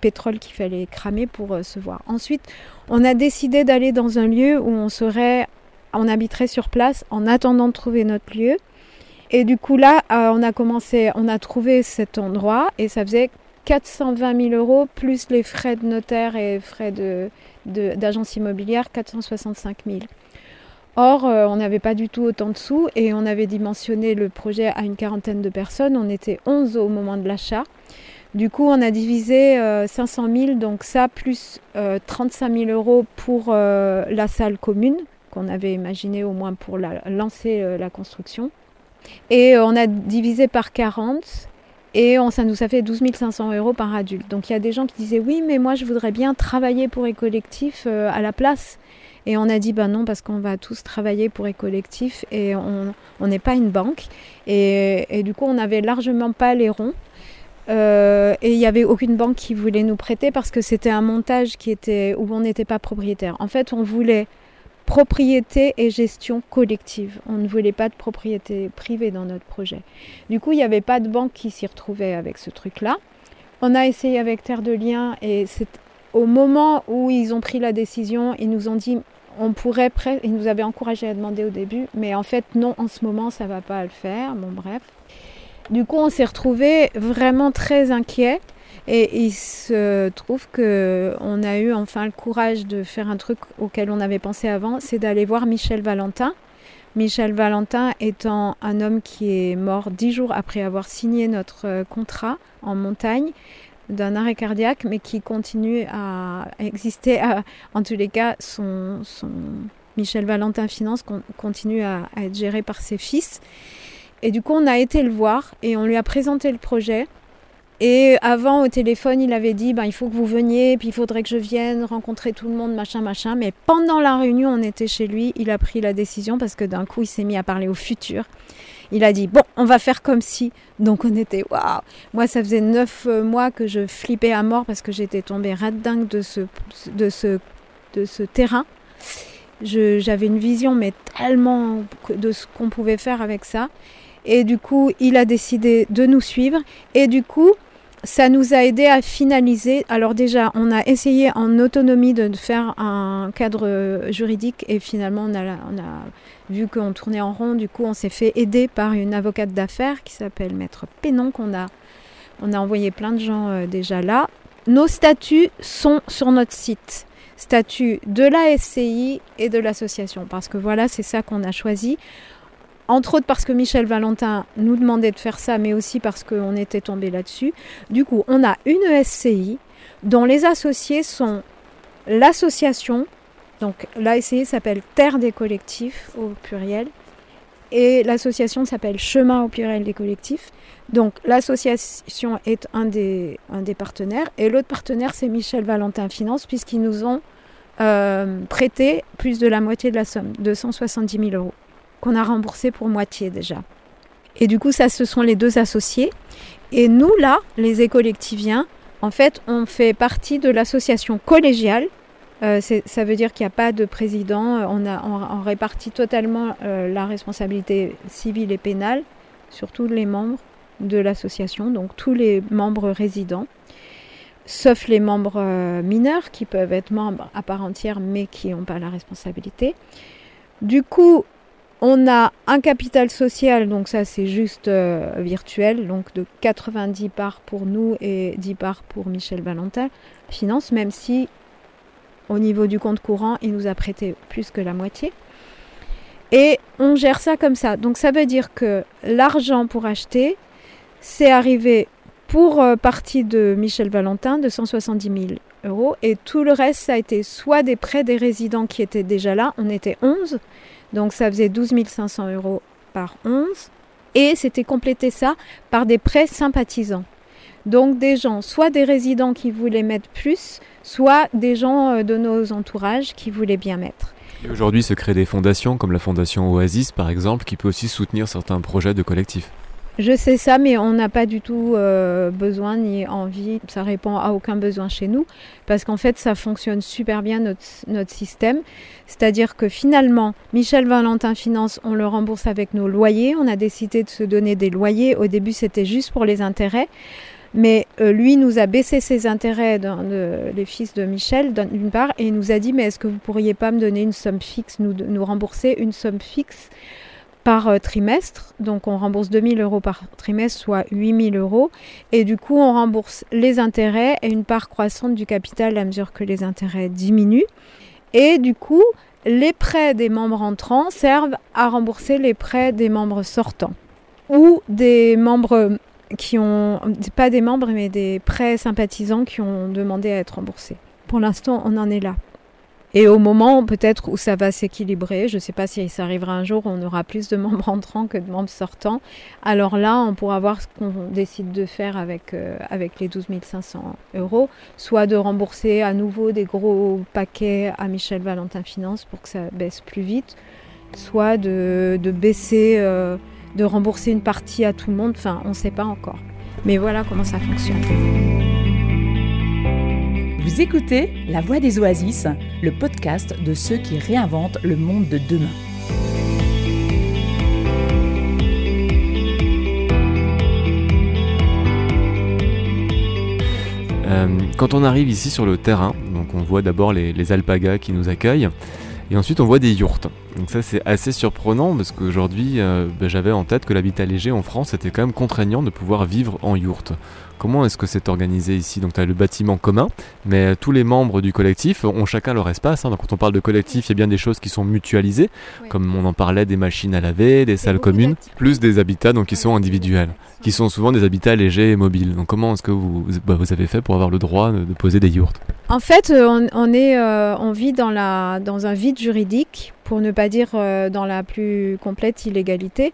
pétrole qu'il fallait cramer pour euh, se voir. Ensuite, on a décidé d'aller dans un lieu où on serait, on habiterait sur place en attendant de trouver notre lieu. Et du coup, là, euh, on a commencé, on a trouvé cet endroit et ça faisait 420 000 euros plus les frais de notaire et frais d'agence de, immobilière, 465 000. Or, euh, on n'avait pas du tout autant de sous et on avait dimensionné le projet à une quarantaine de personnes. On était 11 au moment de l'achat. Du coup, on a divisé 500 euh, 000, donc ça, plus 35 euh, 000 euros pour la salle commune, qu'on avait imaginé au moins pour lancer la construction. Et on a divisé par 40 et on, ça nous a fait 12 500 euros par adulte. Donc il y a des gens qui disaient oui, mais moi je voudrais bien travailler pour les collectifs à la place. Et on a dit ben non parce qu'on va tous travailler pour Écollectif et on n'est pas une banque. Et, et, du coup, on n'avait largement pas les ronds. Euh, et il n'y avait aucune banque qui voulait nous prêter parce que c'était un montage qui était où on n'était pas propriétaire. En fait, on voulait propriété et gestion collective. On ne voulait pas de propriété privée dans notre projet. Du coup, il n'y avait pas de banque qui s'y retrouvait avec ce truc-là. On a essayé avec Terre de Liens et c'est au moment où ils ont pris la décision, ils nous ont dit on pourrait ils nous avaient encouragé à demander au début, mais en fait non, en ce moment ça va pas le faire. Bon bref. Du coup, on s'est retrouvé vraiment très inquiets. Et il se trouve qu'on a eu enfin le courage de faire un truc auquel on avait pensé avant, c'est d'aller voir Michel Valentin. Michel Valentin étant un homme qui est mort dix jours après avoir signé notre euh, contrat en montagne d'un arrêt cardiaque, mais qui continue à exister. en tous les cas, son, Michel Valentin Finance continue à être géré par ses fils. Et du coup, on a été le voir et on lui a présenté le projet. Et avant, au téléphone, il avait dit, ben, il faut que vous veniez, puis il faudrait que je vienne rencontrer tout le monde, machin, machin. Mais pendant la réunion, on était chez lui, il a pris la décision parce que d'un coup, il s'est mis à parler au futur. Il a dit, bon, on va faire comme si. Donc on était, waouh Moi, ça faisait neuf mois que je flippais à mort parce que j'étais tombée rat dingue de ce, de ce, de ce terrain. J'avais une vision, mais tellement de ce qu'on pouvait faire avec ça. Et du coup, il a décidé de nous suivre. Et du coup, ça nous a aidé à finaliser. Alors déjà, on a essayé en autonomie de faire un cadre juridique et finalement, on a, vu qu'on tournait en rond. Du coup, on s'est fait aider par une avocate d'affaires qui s'appelle Maître Pénon, qu'on a, on a envoyé plein de gens euh, déjà là. Nos statuts sont sur notre site. Statuts de la SCI et de l'association. Parce que voilà, c'est ça qu'on a choisi entre autres parce que Michel Valentin nous demandait de faire ça, mais aussi parce qu'on était tombé là-dessus. Du coup, on a une SCI dont les associés sont l'association, donc la SCI s'appelle Terre des collectifs au pluriel, et l'association s'appelle Chemin au pluriel des collectifs. Donc l'association est un des, un des partenaires, et l'autre partenaire c'est Michel Valentin Finance, puisqu'ils nous ont euh, prêté plus de la moitié de la somme, 270 000 euros qu'on a remboursé pour moitié déjà. Et du coup, ça, ce sont les deux associés. Et nous, là, les écollectiviens, en fait, on fait partie de l'association collégiale. Euh, ça veut dire qu'il n'y a pas de président. On, a, on, répartit totalement euh, la responsabilité civile et pénale sur tous les membres de l'association, donc tous les membres résidents, sauf les membres euh, mineurs qui peuvent être membres à part entière mais qui n'ont pas la responsabilité. Du coup, on a un capital social, donc ça c'est juste euh, virtuel, donc de 90 parts pour nous et 10 parts pour Michel Valentin Finance, même si au niveau du compte courant, il nous a prêté plus que la moitié. Et on gère ça comme ça. Donc ça veut dire que l'argent pour acheter, c'est arrivé pour euh, partie de Michel Valentin de 170 000 euros. Et tout le reste, ça a été soit des prêts des résidents qui étaient déjà là, on était 11, donc ça faisait 12 500 euros par 11. Et c'était complété ça par des prêts sympathisants. Donc des gens, soit des résidents qui voulaient mettre plus, soit des gens euh, de nos entourages qui voulaient bien mettre. Et aujourd'hui se créent des fondations comme la fondation Oasis par exemple qui peut aussi soutenir certains projets de collectifs. Je sais ça, mais on n'a pas du tout euh, besoin ni envie. Ça répond à aucun besoin chez nous, parce qu'en fait, ça fonctionne super bien notre, notre système. C'est-à-dire que finalement, Michel Valentin Finance, on le rembourse avec nos loyers. On a décidé de se donner des loyers. Au début, c'était juste pour les intérêts. Mais euh, lui nous a baissé ses intérêts, dans les fils de Michel, d'une part, et il nous a dit, mais est-ce que vous pourriez pas me donner une somme fixe, nous, nous rembourser une somme fixe par euh, trimestre. Donc on rembourse 2000 euros par trimestre, soit 8000 euros. Et du coup, on rembourse les intérêts et une part croissante du capital à mesure que les intérêts diminuent. Et du coup, les prêts des membres entrants servent à rembourser les prêts des membres sortants. Ou des membres qui ont, pas des membres, mais des prêts sympathisants qui ont demandé à être remboursés. Pour l'instant, on en est là. Et au moment peut-être où ça va s'équilibrer, je ne sais pas si ça arrivera un jour, on aura plus de membres entrants que de membres sortants. Alors là, on pourra voir ce qu'on décide de faire avec, euh, avec les 12 500 euros, soit de rembourser à nouveau des gros paquets à Michel Valentin Finance pour que ça baisse plus vite, soit de, de baisser, euh, de rembourser une partie à tout le monde. Enfin, on ne sait pas encore. Mais voilà comment ça fonctionne. Vous écoutez La Voix des Oasis, le podcast de ceux qui réinventent le monde de demain. Euh, quand on arrive ici sur le terrain, donc on voit d'abord les, alpagas qui nous accueillent, et ensuite on voit des yourtes. Donc ça c'est assez surprenant parce qu'aujourd'hui euh, ben, j'avais en tête que l'habitat léger en France était quand même contraignant de pouvoir vivre en yourte. Comment est-ce que c'est organisé ici? Donc tu as le bâtiment commun, mais tous les membres du collectif ont chacun leur espace. Hein. Donc quand on parle de collectif, il y a bien des choses qui sont mutualisées, comme on en parlait, des machines à laver, des salles communes, plus des habitats donc qui sont individuels, qui sont souvent des habitats légers et mobiles. Donc comment est-ce que vous, bah, vous avez fait pour avoir le droit de, poser des yurts En fait, euh, on, est, euh, on vit dans, la, dans un vide juridique, pour ne pas dire euh, dans la plus complète illégalité,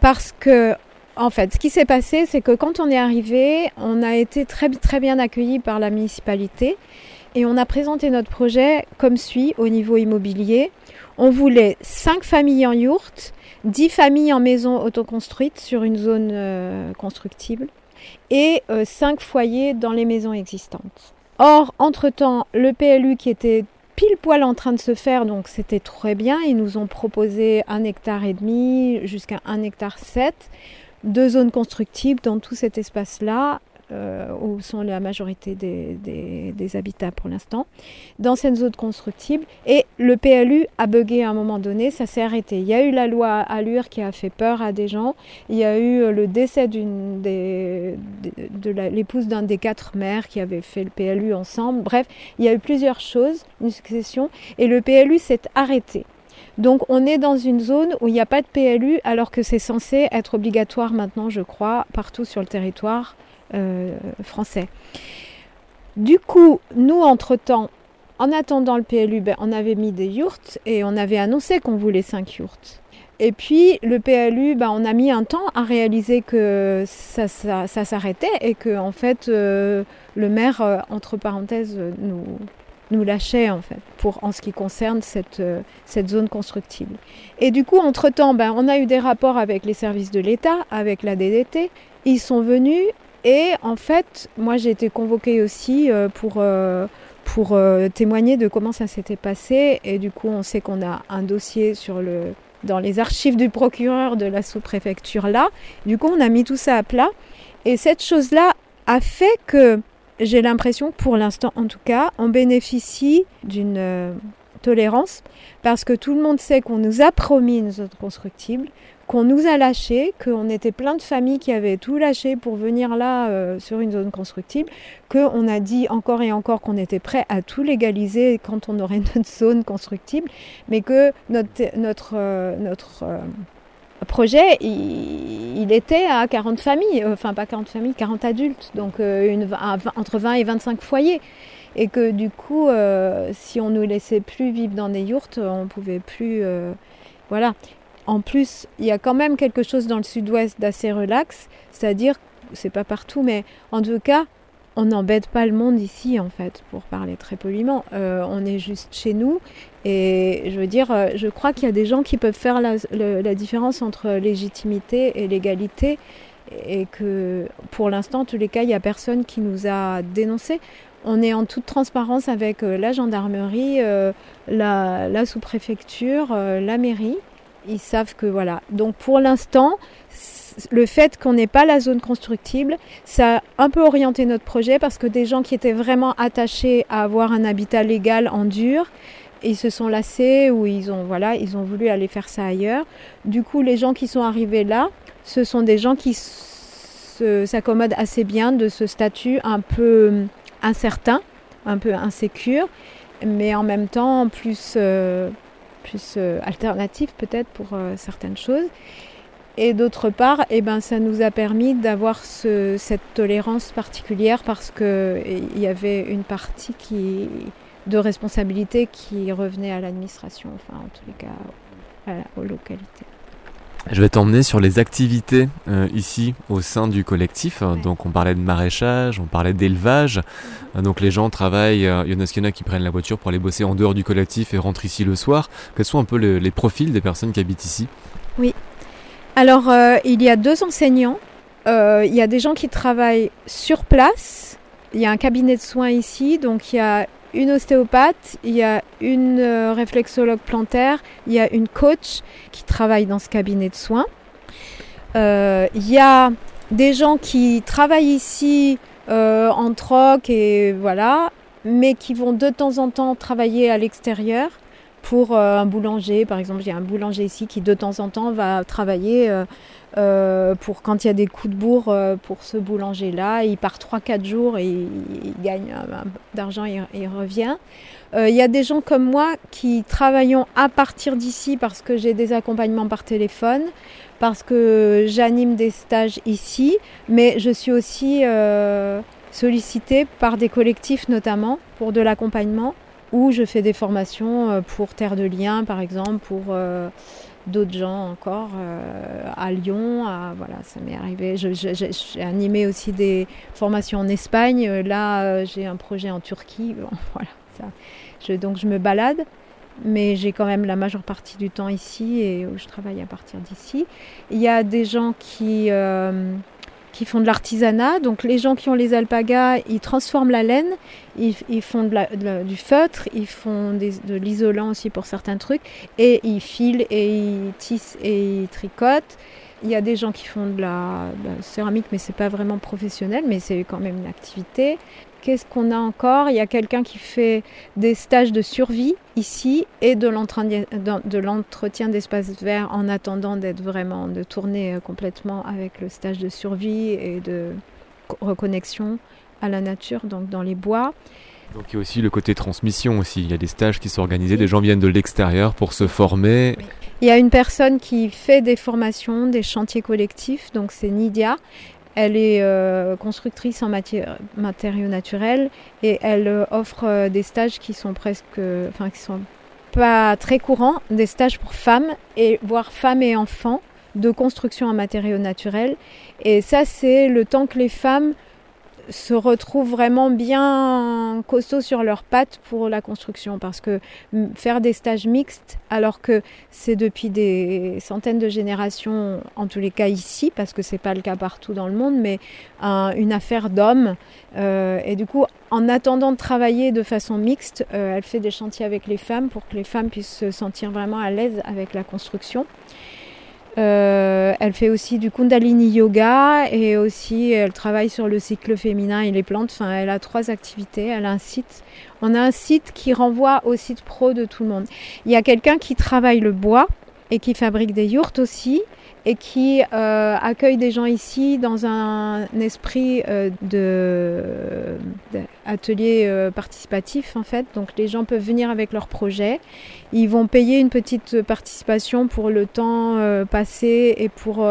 parce que en fait, ce qui s'est passé, c'est que quand on est arrivé, on a été très, très bien accueillis par la municipalité et on a présenté notre projet comme suit au niveau immobilier. On voulait 5 familles en yourte, 10 familles en maison autoconstruite sur une zone euh, constructible et 5 euh, foyers dans les maisons existantes. Or, entre-temps, le PLU qui était pile poil en train de se faire, donc c'était très bien. Ils nous ont proposé un hectare et demi jusqu'à un hectare 7 deux zones constructibles dans tout cet espace-là, euh, où sont la majorité des, habitats pour l'instant, dans cette zone constructible. Et le PLU a bugué à un moment donné, ça s'est arrêté. Il y a eu la loi Allure qui a fait peur à des gens. Il y a eu euh, le décès des, de, l'épouse d'un des quatre maires qui avait fait le PLU ensemble. Bref, il y a eu plusieurs choses, une succession, et le PLU s'est arrêté. Donc on est dans une zone où il n'y a pas de PLU alors que c'est censé être obligatoire maintenant, je crois, partout sur le territoire euh, français. Du coup, nous, entre-temps, en attendant le PLU, ben, on avait mis des yurts et on avait annoncé qu'on voulait 5 yurts. Et puis le PLU, ben, on a mis un temps à réaliser que ça, s'arrêtait et que en fait euh, le maire, euh, entre parenthèses, nous, lâchait en fait pour en ce qui concerne cette, zone constructible. Et du coup, entre-temps, ben, on a eu des rapports avec les services de l'État, avec la DDT. Ils sont venus et en fait, moi j'ai été convoquée aussi euh, pour, euh, pour témoigner de comment ça s'était passé. Et du coup, on sait qu'on a un dossier dans les archives du procureur de la sous-préfecture là. Du coup, on a mis tout ça à plat. Et cette chose-là a fait que j'ai l'impression, pour l'instant en tout cas, on bénéficie d'une euh, tolérance parce que tout le monde sait qu'on nous a promis une zone constructible, qu'on nous a lâché, qu'on était plein de familles qui avaient tout lâché pour venir là euh, sur une zone constructible, qu'on a dit encore et encore qu'on était prêt à tout légaliser quand on aurait notre zone constructible, mais que notre, notre, euh, notre projet, il, était à 40 familles, euh, enfin pas 40 familles, 40 adultes, donc euh, une, entre 20 et 25 foyers. Et que du coup, euh, si on nous laissait plus vivre dans des yourtes, on pouvait plus. voilà. En plus, il y a quand même quelque chose dans le sud-ouest d'assez relax, c'est-à-dire, c'est pas partout, mais en tout cas, on n'embête pas le monde ici, en fait, pour parler très poliment. on est juste chez nous et je veux dire, euh, je crois qu'il y a des gens qui peuvent faire la, différence entre légitimité et légalité et que pour l'instant, en tous les cas, il n'y a personne qui nous a dénoncé. On est en toute transparence avec euh, la gendarmerie, euh, la, sous-préfecture, la mairie. Ils savent que voilà. Donc pour l'instant, le fait qu'on n'ait pas la zone constructible, ça a un peu orienté notre projet parce que des gens qui étaient vraiment attachés à avoir un habitat légal en dur, ils se sont lassés ou ils ont, voilà, ils ont voulu aller faire ça ailleurs. Du coup, les gens qui sont arrivés là, ce sont des gens qui s'accommodent assez bien de ce statut un peu incertain, un peu insécure, mais en même temps plus, euh, plus euh, alternatif peut-être pour euh, certaines choses. Et d'autre part, eh ben, ça nous a permis d'avoir cette tolérance particulière parce qu'il y avait une partie qui, de responsabilité qui revenait à l'administration, enfin en tous les cas aux localités. Je vais t'emmener sur les activités euh, ici au sein du collectif. Donc on parlait de maraîchage, on parlait d'élevage. Euh, donc les gens travaillent, euh, il y en a qui prennent la voiture pour aller bosser en dehors du collectif et rentrent ici le soir. Quels sont un peu les profils des personnes qui habitent ici? Oui. Alors il y a deux enseignants. il y a des gens qui travaillent sur place. Il y a un cabinet de soins ici, donc il y a une ostéopathe, il y a une euh, réflexologue plantaire, il y a une coach qui travaille dans ce cabinet de soins. Euh, il y a des gens qui travaillent ici euh, en troc et voilà, mais qui vont de temps en temps travailler à l'extérieur pour un boulanger. Par exemple, il y a un boulanger ici qui de temps en temps va travailler euh, pour quand il y a des coups de bourre euh, pour ce boulanger-là. Il part 3-4 jours et il, gagne d'argent et il revient. Euh, il y a des gens comme moi qui travaillons à partir d'ici parce que j'ai des accompagnements par téléphone, parce que j'anime des stages ici, mais je suis aussi sollicitée par des collectifs notamment pour de l'accompagnement, où je fais des formations pour Terre de Liens par exemple, pour d'autres gens encore euh, à Lyon. voilà, ça m'est arrivé. J'ai animé aussi des formations en Espagne. Euh, là, euh, j'ai un projet en Turquie. voilà, donc je me balade, mais j'ai quand même la majeure partie du temps ici et où je travaille à partir d'ici. Il y a des gens qui qui font de l'artisanat. Donc les gens qui ont les alpagas, ils transforment la laine, ils, font du feutre, ils font de l'isolant aussi pour certains trucs, et ils filent et ils tissent et ils tricotent. Il y a des gens qui font de la, de la céramique, mais c'est pas vraiment professionnel, mais c'est quand même une activité. Qu'est-ce qu'on a encore? Il y a quelqu'un qui fait des stages de survie ici et de l'entretien d'espaces verts en attendant d'être vraiment, de tourner euh, complètement avec le stage de survie et de reconnexion à la nature, donc dans les bois. Donc il y a aussi le côté transmission aussi. Il y a des stages qui sont organisés, des gens viennent de l'extérieur pour se former. Il y a une personne qui fait des formations, des chantiers collectifs, donc c'est Nidia. Elle est euh, constructrice en matériaux naturels et elle euh, offre euh, des stages qui sont presque, enfin qui sont pas très courants, des stages pour femmes et voire femmes et enfants de construction en matériaux naturels. Et ça, c'est le temps que les femmes se retrouvent vraiment bien costauds sur leurs pattes pour la construction. Parce que faire des stages mixtes alors que c'est depuis des centaines de générations en tous les cas ici parce que c'est pas le cas partout dans le monde mais une affaire d'hommes euh, et du coup en attendant de travailler de façon mixte euh, elle fait des chantiers avec les femmes pour que les femmes puissent se sentir vraiment à l'aise avec la construction euh, elle fait aussi du Kundalini Yoga et aussi elle travaille sur le cycle féminin et les plantes. Enfin, elle a trois activités. Elle a un site. On a un site qui renvoie au site pro de tout le monde. Il y a quelqu'un qui travaille le bois et qui fabrique des yurts aussi et qui euh, accueille des gens ici dans un esprit euh, de, atelier euh, participatif en fait. Donc les gens peuvent venir avec leur projet. Ils vont payer une petite participation pour le temps passé et pour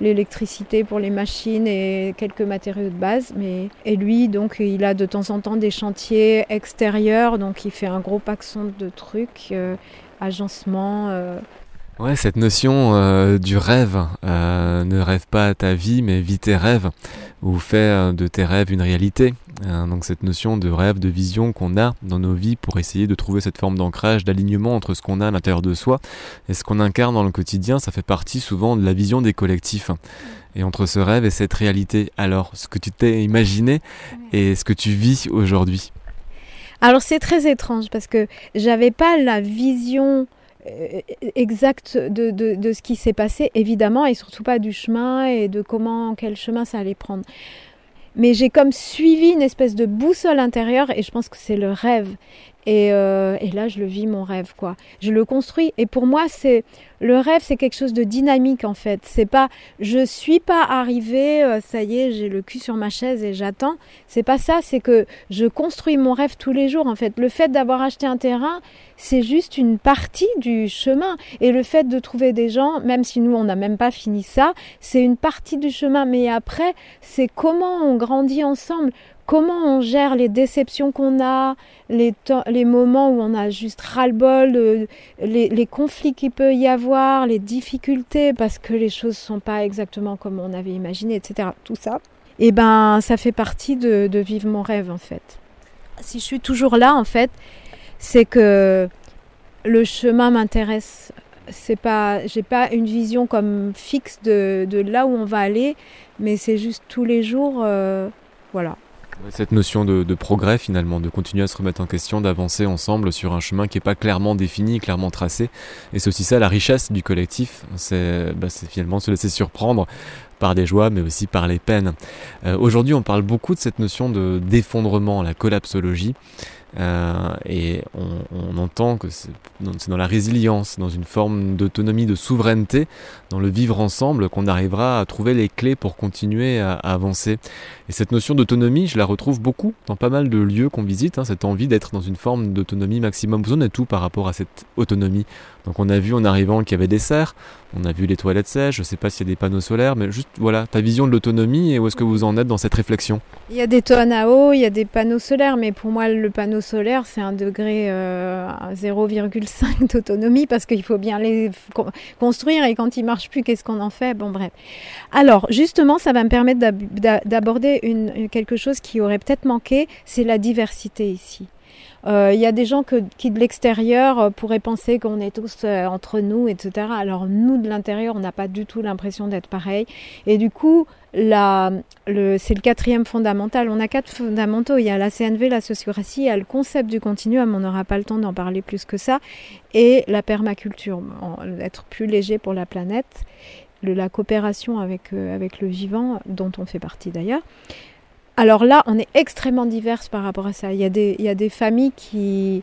l'électricité, pour les machines et quelques matériaux de base. Mais et lui donc il a de temps en temps des chantiers extérieurs, donc il fait un gros paxon de trucs, agencement. Ouais, cette notion euh, du rêve, euh, ne rêve pas ta vie, mais vis tes rêves, ou fais euh, de tes rêves une réalité. donc cette notion de rêve, de vision qu'on a dans nos vies pour essayer de trouver cette forme d'ancrage, d'alignement entre ce qu'on a à l'intérieur de soi et ce qu'on incarne dans le quotidien, ça fait partie souvent de la vision des collectifs. Et entre ce rêve et cette réalité, alors ce que tu t'es imaginé et ce que tu vis aujourd'hui? Alors c'est très étrange parce que j'avais pas la vision euh, exact de, de, ce qui s'est passé, évidemment, et surtout pas du chemin et de comment, quel chemin ça allait prendre. Mais j'ai comme suivi une espèce de boussole intérieure et je pense que c'est le rêve. Et, euh, et, là, je le vis, mon rêve, quoi. Je le construis. Et pour moi, c'est le rêve, c'est quelque chose de dynamique, en fait. C'est pas, je suis pas arrivée, euh, ça y est, j'ai le cul sur ma chaise et j'attends. C'est pas ça. C'est que je construis mon rêve tous les jours, en fait. Le fait d'avoir acheté un terrain, c'est juste une partie du chemin. Et le fait de trouver des gens, même si nous, on n'a même pas fini ça, c'est une partie du chemin. Mais après, c'est comment on grandit ensemble comment on gère les déceptions qu'on a, les, moments où on a juste ras-le-bol, euh, les, conflits qu'il peut y avoir, les difficultés parce que les choses ne sont pas exactement comme on avait imaginé, etc. Tout ça, et eh ben ça fait partie de, vivre mon rêve en fait. Si je suis toujours là en fait, c'est que le chemin m'intéresse. C'est pas, j'ai pas une vision comme fixe de, de, là où on va aller, mais c'est juste tous les jours, euh, voilà. Cette notion de, progrès finalement, de continuer à se remettre en question, d'avancer ensemble sur un chemin qui n'est pas clairement défini, clairement tracé. Et c'est aussi ça la richesse du collectif, c'est bah, finalement se laisser surprendre par des joies mais aussi par les peines. Euh, aujourd'hui on parle beaucoup de cette notion de d'effondrement, la collapsologie. Euh, et on, entend que c'est dans, la résilience, dans une forme d'autonomie, de souveraineté, dans le vivre ensemble, qu'on arrivera à trouver les clés pour continuer à, avancer. Et cette notion d'autonomie, je la retrouve beaucoup dans pas mal de lieux qu'on visite, hein, cette envie d'être dans une forme d'autonomie maximum. Vous en êtes tout par rapport à cette autonomie Donc on a vu en arrivant qu'il y avait des serres, on a vu les toilettes sèches, je ne sais pas s'il y a des panneaux solaires, mais juste voilà, ta vision de l'autonomie et où est-ce que vous en êtes dans cette réflexion? Il y a des tonnes à eau, il y a des panneaux solaires, mais pour moi le panneau solaire c'est un degré 0,5 euh, d'autonomie parce qu'il faut bien les construire et quand ils marchent plus, qu'est-ce qu'on en fait? Bon bref. Alors justement, ça va me permettre d'aborder quelque chose qui aurait peut-être manqué, c'est la diversité ici. Euh, il y a des gens qui de l'extérieur euh, pourraient penser qu'on est tous euh, entre nous, etc. Alors nous de l'intérieur, on n'a pas du tout l'impression d'être pareil. Et du coup, c'est le quatrième fondamental. On a quatre fondamentaux. Il y a la CNV, la sociocratie, il y a le concept du continuum, on n'aura pas le temps d'en parler plus que ça, et la permaculture, être plus léger pour la planète, la coopération avec, avec le vivant, dont on fait partie d'ailleurs. Alors là, on est extrêmement diverses par rapport à ça. Il y a des, familles qui,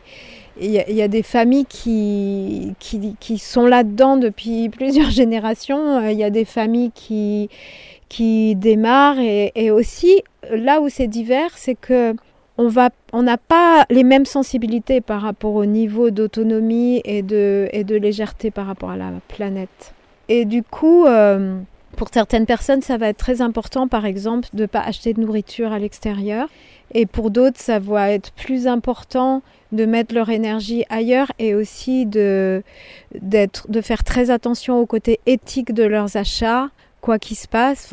il y, a, des familles qui, qui, sont là-dedans depuis plusieurs générations. Euh, il y a des familles qui, qui démarrent et, aussi là où c'est divers, c'est que on va, on n'a pas les mêmes sensibilités par rapport au niveau d'autonomie et de, et de légèreté par rapport à la planète. Et du coup, euh, pour certaines personnes, ça va être très important, par exemple, de ne pas acheter de nourriture à l'extérieur. Et pour d'autres, ça va être plus important de mettre leur énergie ailleurs et aussi de, de faire très attention au côté éthique de leurs achats, quoi qu'il se passe.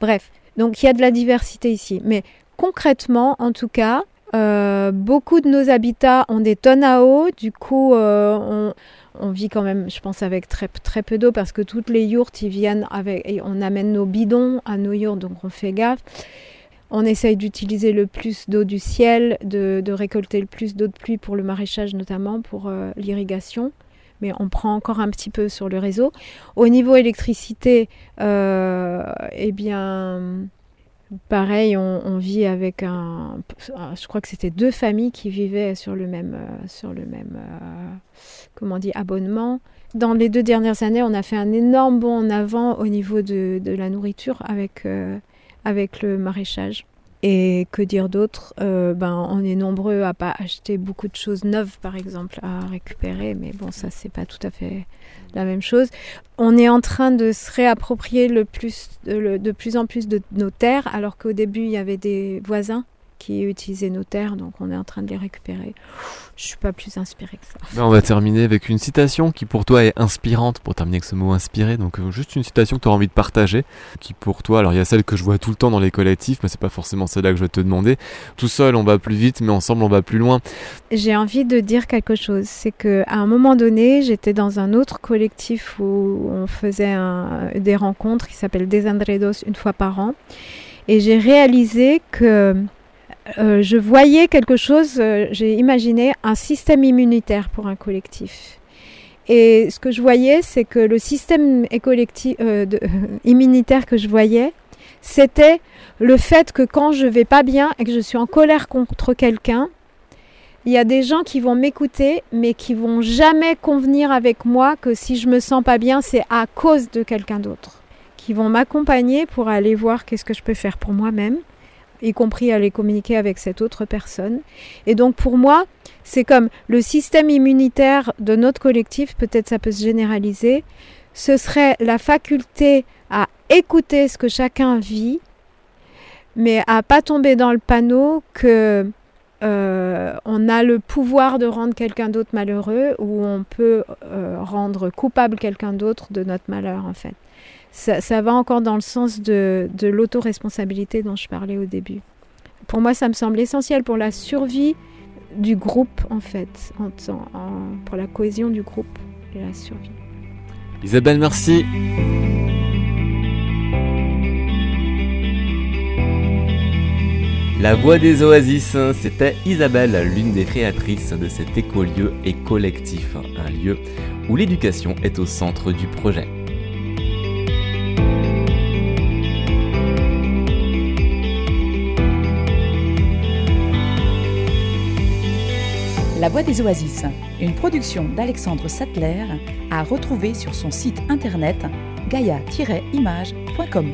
Bref. Donc, il y a de la diversité ici. Mais concrètement, en tout cas, euh, beaucoup de nos habitats ont des tonnes à eau. Du coup, euh, on on vit quand même, je pense, avec très, très peu d'eau parce que toutes les yourtes, ils viennent avec, et on amène nos bidons à nos yourtes, donc on fait gaffe. On essaye d'utiliser le plus d'eau du ciel, de, récolter le plus d'eau de pluie pour le maraîchage notamment, pour euh, l'irrigation. Mais on prend encore un petit peu sur le réseau. Au niveau électricité, euh, eh bien, Pareil, on, vit avec un, je crois que c'était deux familles qui vivaient sur le même, euh, sur le même, euh, comment dit, abonnement. Dans les deux dernières années, on a fait un énorme bond en avant au niveau de, la nourriture avec, euh, avec le maraîchage. Et que dire d'autre Ben, on est nombreux à pas acheter beaucoup de choses neuves, par exemple, à récupérer. Mais bon, ça c'est pas tout à fait la même chose. On est en train de se réapproprier le plus, de plus en plus de nos terres, alors qu'au début, il y avait des voisins qui utilisaient nos terres, donc on est en train de les récupérer. Je suis pas plus inspirée que ça. Ben, on va terminer avec une citation qui pour toi est inspirante, pour terminer avec ce mot inspiré, donc euh, juste une citation que tu as envie de partager, qui pour toi, alors il y a celle que je vois tout le temps dans les collectifs, mais c'est pas forcément celle-là que je vais te demander. Tout seul on va plus vite, mais ensemble on va plus loin. J'ai envie de dire quelque chose, c'est que à un moment donné, j'étais dans un autre collectif où on faisait des rencontres qui s'appelle Desandredos une fois par an, et j'ai réalisé que euh, je voyais quelque chose, euh, j'ai imaginé un système immunitaire pour un collectif. Et ce que je voyais, c'est que le système euh, immunitaire que je voyais, c'était le fait que quand je vais pas bien et que je suis en colère contre quelqu'un, il y a des gens qui vont m'écouter, mais qui vont jamais convenir avec moi que si je me sens pas bien, c'est à cause de quelqu'un d'autre. Qui vont m'accompagner pour aller voir qu'est-ce que je peux faire pour moi-même y compris aller communiquer avec cette autre personne. Et donc pour moi, c'est comme le système immunitaire de notre collectif, peut-être ça peut se généraliser, ce serait la faculté à écouter ce que chacun vit, mais à pas tomber dans le panneau que euh, on a le pouvoir de rendre quelqu'un d'autre malheureux ou on peut euh, rendre coupable quelqu'un d'autre de notre malheur en fait. Ça, va encore dans le sens de, de l'autoresponsabilité dont je parlais au début. Pour moi, ça me semble essentiel pour la survie du groupe en fait, pour la cohésion du groupe et la survie. Isabelle, merci. La voix des oasis, c'était Isabelle, l'une des créatrices de cet écolieu et collectif, un lieu où l'éducation est au centre du projet. La Voix des Oasis, une production d'Alexandre Sattler, à retrouver sur son site internet gaia-image.com.